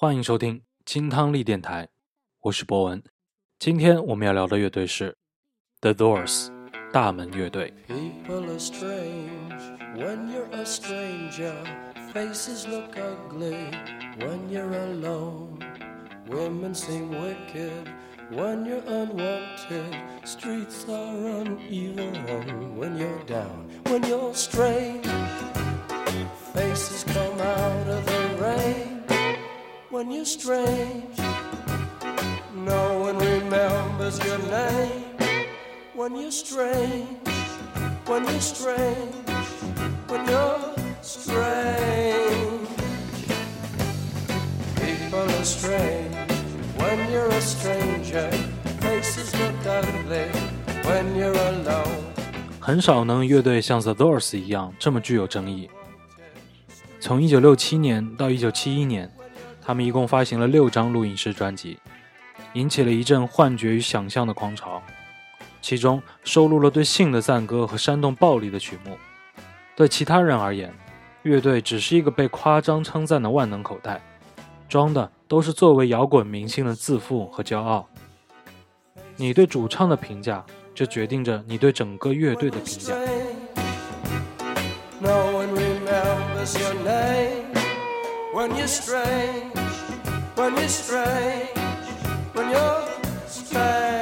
欢迎收听金汤力电台，我是博文。今天我们要聊的乐队是 The Doors 大门乐队。When you're strange, no one remembers your name. When you're strange, when you're strange, when you're strange. People are strange when you're a stranger. Faces look ugly when you're alone. 很少能乐队像 The Doors 一样这么具有争议。从1967年到1971年，他们一共发行了六张录音室专辑，引起了一阵幻觉与想象的狂潮。其中收录了对性的赞歌和煽动暴力的曲目。对其他人而言，乐队只是一个被夸张称赞的万能口袋，装的都是作为摇滚明星的自负和骄傲。你对主唱的评价，就决定着你对整个乐队的评价。When you stray when it's strange, when you're strange.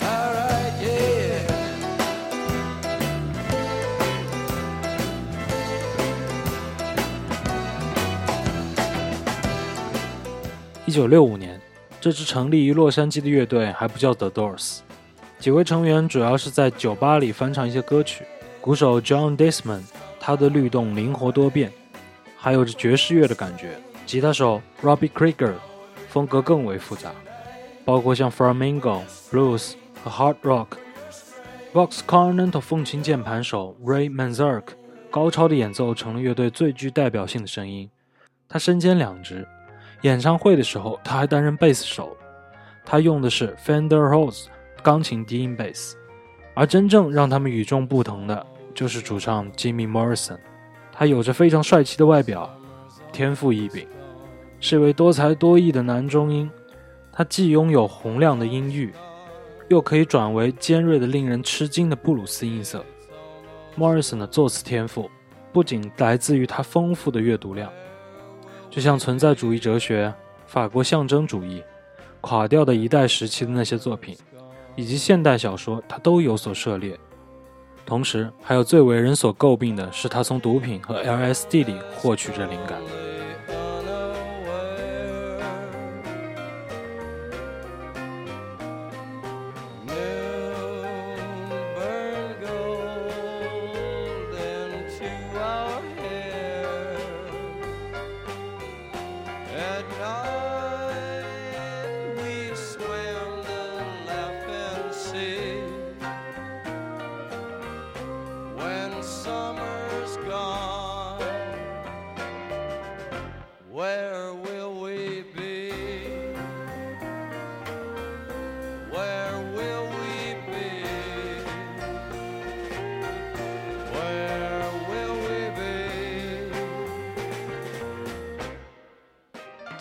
Alright, yeah. 一九六五年，这支成立于洛杉矶的乐队还不叫 The Doors，几位成员主要是在酒吧里翻唱一些歌曲。鼓手 John Desmond，他的律动灵活多变，还有着爵士乐的感觉。吉他手 Robbie Krieger，风格更为复杂，包括像 Flamingo、Blues 和 Hard Rock。Vox Continental 风琴键盘手 Ray Manzark 高超的演奏成了乐队最具代表性的声音。他身兼两职，演唱会的时候，他还担任贝斯手，他用的是 Fender Rhodes 钢琴低音贝斯，而真正让他们与众不同的就是主唱 Jimmy Morrison，他有着非常帅气的外表，天赋异禀，是一位多才多艺的男中音，他既拥有洪亮的音域，又可以转为尖锐的令人吃惊的布鲁斯音色。Morrison 的作词天赋不仅来自于他丰富的阅读量。就像存在主义哲学、法国象征主义、垮掉的一代时期的那些作品，以及现代小说，他都有所涉猎。同时，还有最为人所诟病的是，他从毒品和 LSD 里获取着灵感。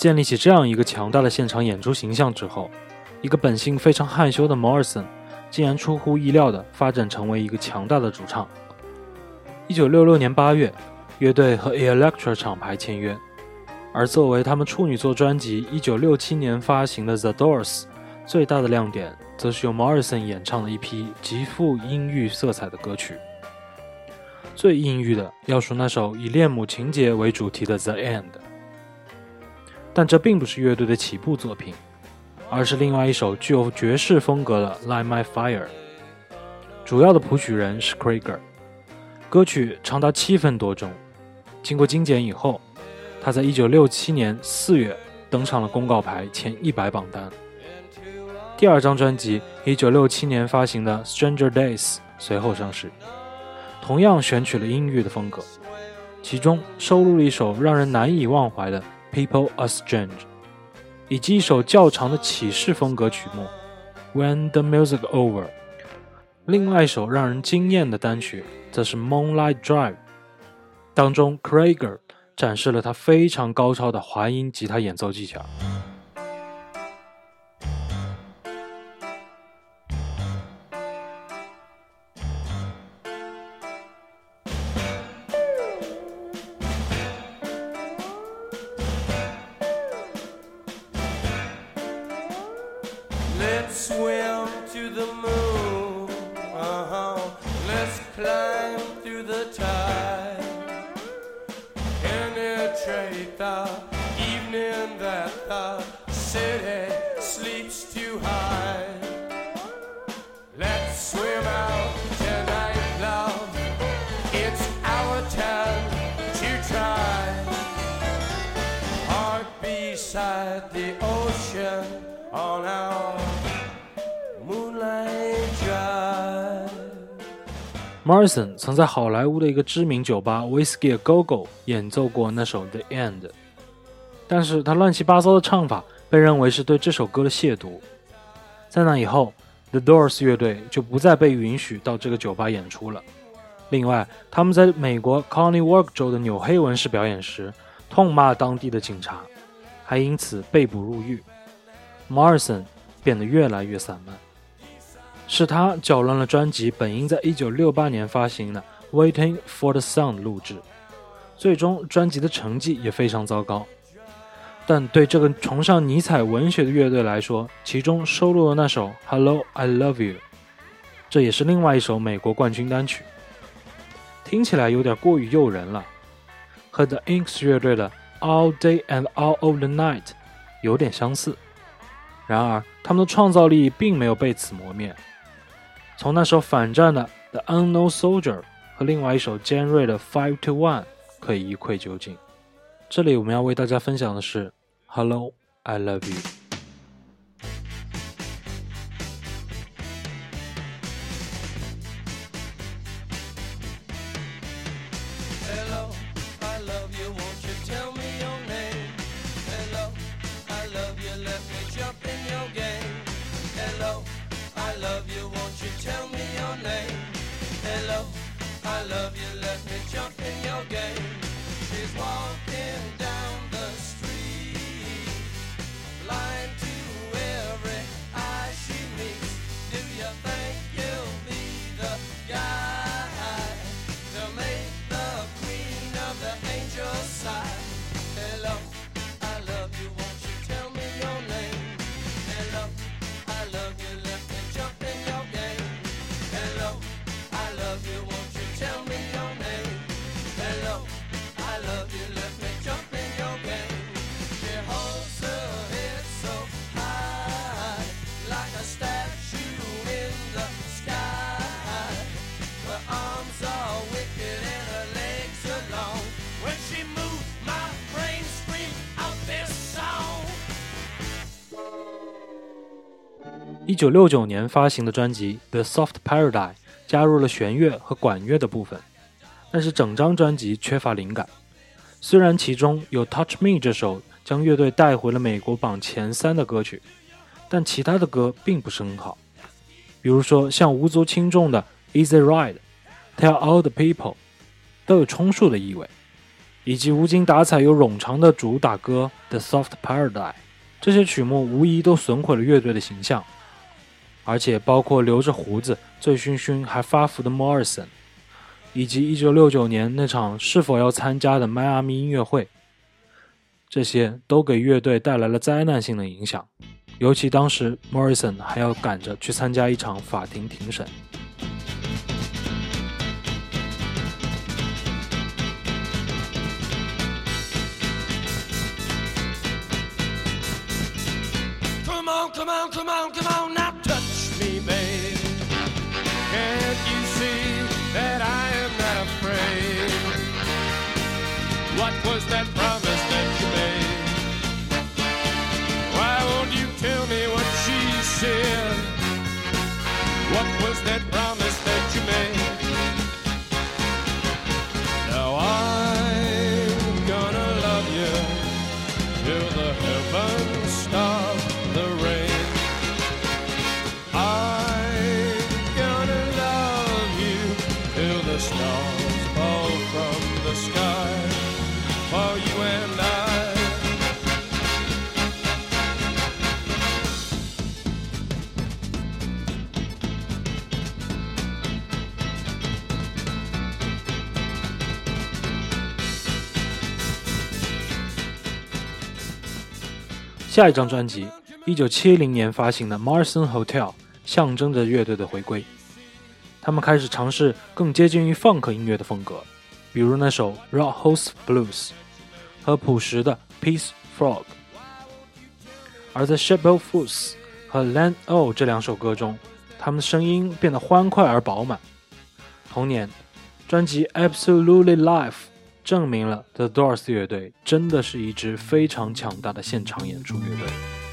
建立起这样一个强大的现场演出形象之后，一个本性非常害羞的 Morrison 竟然出乎意料地发展成为一个强大的主唱。一九六六年八月，乐队和 Electra 厂牌签约，而作为他们处女作专辑一九六七年发行的 The Doors，最大的亮点则是由 Morrison 演唱的一批极富阴郁色彩的歌曲。最阴郁的要数那首以恋母情节为主题的《The End》。但这并不是乐队的起步作品，而是另外一首具有爵士风格的《Light My Fire》。主要的谱曲人是 Krieger，歌曲长达七分多钟。经过精简以后，他在1967年4月登上了公告牌前一百榜单。第二张专辑1967年发行的《Stranger Days》随后上市，同样选取了阴郁的风格，其中收录了一首让人难以忘怀的。People Are Strange，以及一首较长的启示风格曲目《When the Music Over》。另外一首让人惊艳的单曲则是《Moonlight Drive》，当中 kraiger 展示了他非常高超的滑音吉他演奏技巧。Morrison 曾在好莱坞的一个知名酒吧 Whiskey Go Go 演奏过那首《The End》，但是他乱七八糟的唱法被认为是对这首歌的亵渎。在那以后，The Doors 乐队就不再被允许到这个酒吧演出了。另外，他们在美国 Conny Work 州的纽黑文市表演时，痛骂当地的警察，还因此被捕入狱。Morrison 变得越来越散漫。是他搅乱了专辑本应在1968年发行的《Waiting for the Sun》录制，最终专辑的成绩也非常糟糕。但对这个崇尚尼采文学的乐队来说，其中收录了那首《Hello I Love You》，这也是另外一首美国冠军单曲。听起来有点过于诱人了，和 The Inks 乐队的《All Day and All of the Night》有点相似。然而，他们的创造力并没有被此磨灭。从那首反战的《The Unknown Soldier》和另外一首尖锐的《Five to One》可以一窥究竟。这里我们要为大家分享的是《Hello I Love You》。I love you. Let me jump in your game. She's walking 一九六九年发行的专辑《The Soft Paradise》加入了弦乐和管乐的部分，但是整张专辑缺乏灵感。虽然其中有《Touch Me》这首将乐队带回了美国榜前三的歌曲，但其他的歌并不是很好。比如说像无足轻重的《Easy Ride》、《Tell All the People》都有充数的意味，以及无精打采又冗长的主打歌《The Soft Paradise》。这些曲目无疑都损毁了乐队的形象。而且包括留着胡子、醉醺醺还发福的 Morrison，以及1969年那场是否要参加的迈阿密音乐会，这些都给乐队带来了灾难性的影响。尤其当时 Morrison 还要赶着去参加一场法庭庭审。Was that promise 下一张专辑，一九七零年发行的《Morrison Hotel》，象征着乐队的回归。他们开始尝试更接近于 funk 音乐的风格，比如那首《Rock House Blues》和朴实的《Peace Frog》。而在《Shape of Fools》和《Land O》这两首歌中，他们的声音变得欢快而饱满。同年，专辑《Absolutely Live》证明了 The Doors 乐队真的是一支非常强大的现场演出乐队。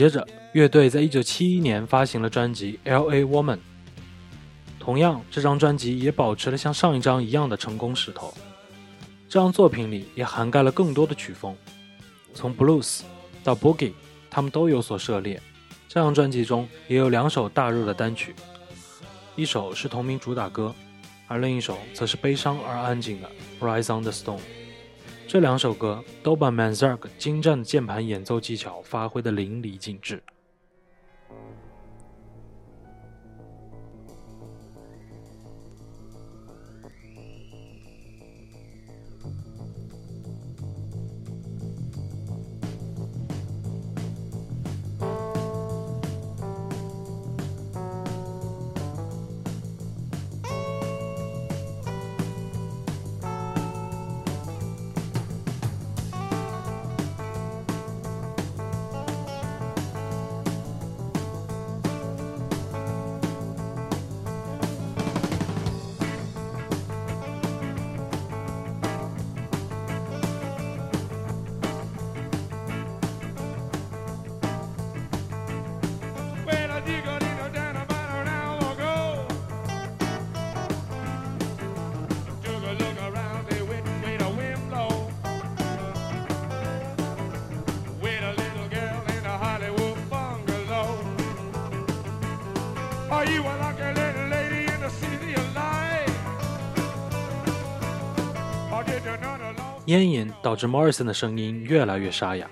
接着，乐队在一九七一年发行了专辑《L.A. Woman》。同样，这张专辑也保持了像上一张一样的成功势头。这张作品里也涵盖了更多的曲风，从 blues 到 boogie，他们都有所涉猎。这张专辑中也有两首大热的单曲，一首是同名主打歌，而另一首则是悲伤而安静的《Rise on the Stone》。这两首歌都把 Manzarek 精湛的键盘演奏技巧发挥得淋漓尽致。Know the law? 烟瘾导致 Morrison 的声音越来越沙哑，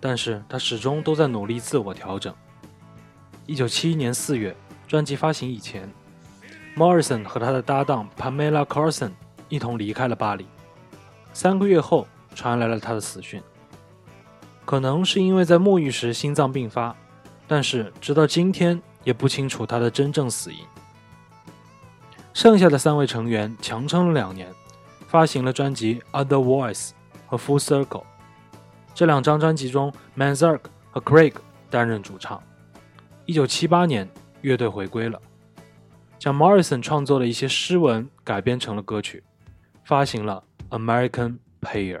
但是他始终都在努力自我调整。一九七一年四月，专辑发行以前，Morrison 和他的搭档 Pamela Carson 一同离开了巴黎。三个月后，传来了他的死讯。可能是因为在沐浴时心脏病发，但是直到今天也不清楚他的真正死因。剩下的三位成员强撑了两年，发行了专辑《Other Voice》和《Full Circle》。这两张专辑中，Manzark 和 Craig 担任主唱。一九七八年，乐队回归了，将 Morrison 创作的一些诗文改编成了歌曲，发行了《American Paier》。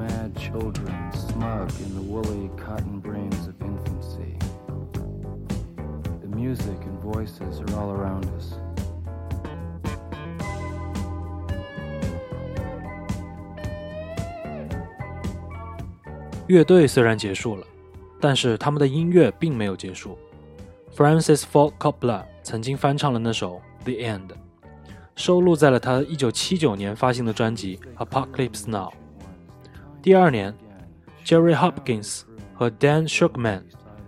mad children, smug in the woolly cotton brains of infancy. The music and voices are all around us. 乐队虽然结束了，但是他们的音乐并没有结束。Francis Ford Coppola 曾经翻唱了那首《The End》，收录在了他1979年发行的专辑《Apocalypse Now》。 第二年，Jerry Hopkins 和 Dan Shuckman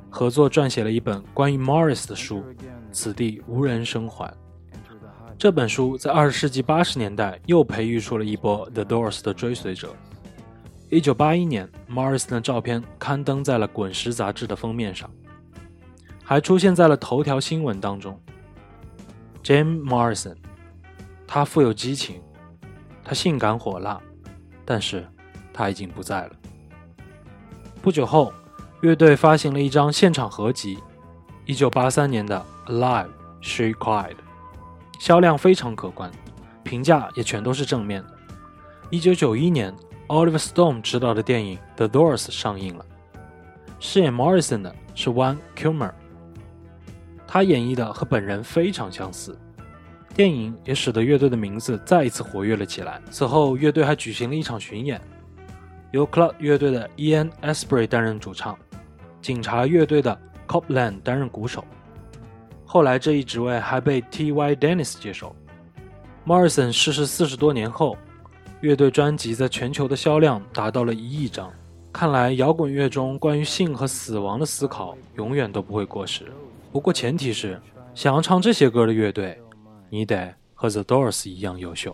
合作撰写了一本关于 Morris 的书，《此地无人生还》。这本书在20世纪80年代又培育出了一波 The Doors 的追随者。1981年，Morrison 的照片刊登在了《滚石》杂志的封面上，还出现在了头条新闻当中。Jim Morrison，他富有激情，他性感火辣，但是他已经不在了。不久后，乐队发行了一张现场合集，1983年的《Alive She Cried》，销量非常可观，评价也全都是正面的。1991年。Oliver Stone 执导的电影《The Doors》上映了，饰演 Morrison 的是 One Kilmer，他演绎的和本人非常相似。电影也使得乐队的名字再一次活跃了起来。此后，乐队还举行了一场巡演，由 Club 乐队的 Ian Astbury 担任主唱，警察乐队的 Copland 担任鼓手。后来，这一职位还被 T.Y. Dennis 接手。Morrison 逝世四十多年后。乐队专辑在全球的销量达到了一亿张，看来摇滚乐中关于性和死亡的思考永远都不会过时。不过前提是，想要唱这些歌的乐队，你得和 The Doors 一样优秀。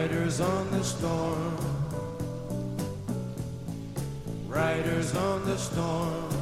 Riders on the storm. Riders on the storm.